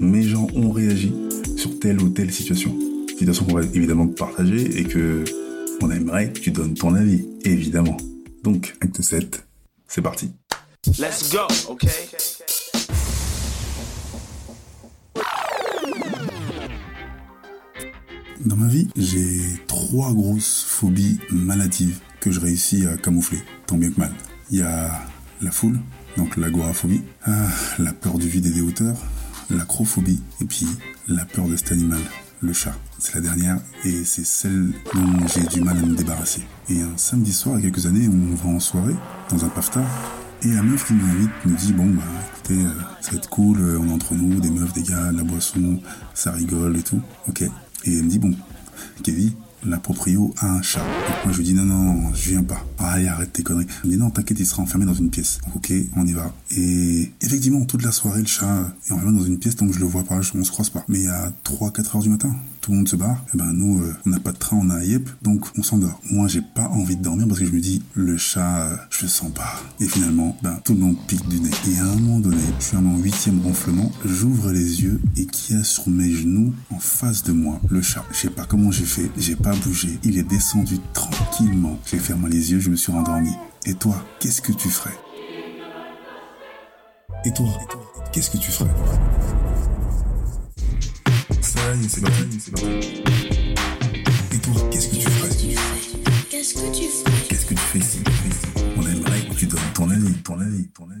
mes gens ont réagi sur telle ou telle situation. Situation qu'on va évidemment partager et que on aimerait que tu donnes ton avis, évidemment. Donc, acte 7, c'est parti. Let's go, okay? Dans ma vie, j'ai trois grosses phobies maladives que je réussis à camoufler, tant bien que mal. Il y a la foule, donc l'agoraphobie, ah, la peur du vide et des hauteurs, l'acrophobie, et puis la peur de cet animal, le chat. C'est la dernière et c'est celle dont j'ai du mal à me débarrasser. Et un samedi soir, il y a quelques années, on va en soirée, dans un paftard, et la meuf qui m'invite me dit bon bah écoutez euh, ça va être cool, euh, on entre nous, des meufs, des gars, la boisson, ça rigole et tout. Ok. Et elle me dit bon, Kevin, la proprio a un chat. Donc moi je lui dis non non, je viens pas. Ah arrête tes conneries. Elle me dit non t'inquiète, il sera enfermé dans une pièce. Ok, on y va. Et effectivement toute la soirée le chat est enfermé dans une pièce donc je le vois pas, on se croise pas. Mais à 3-4 heures du matin, tout le monde se barre. Et ben nous, euh, on n'a pas de train, on a yep, donc on s'endort. Moi j'ai pas envie de dormir parce que je me dis le chat, euh, je le sens pas. Et finalement, ben tout le monde pique du nez. Et à un moment donné, je suis à mon huitième ronflement, j'ouvre les yeux et qui a sur mes genoux en face de moi? Le chat. Je sais pas comment j'ai fait, j'ai pas bougé. Il est descendu tranquillement. J'ai fermé les yeux, je me suis rendormi. Et toi, qu'est-ce que tu ferais? Et toi, qu'est-ce que tu ferais? Est, c'est parti, c'est parti. Et toi, qu'est-ce que tu ferais Qu'est-ce que tu ferais Qu'est-ce que tu fais ici On aimerait que tu donnes ton avis, ton avis, ton avis.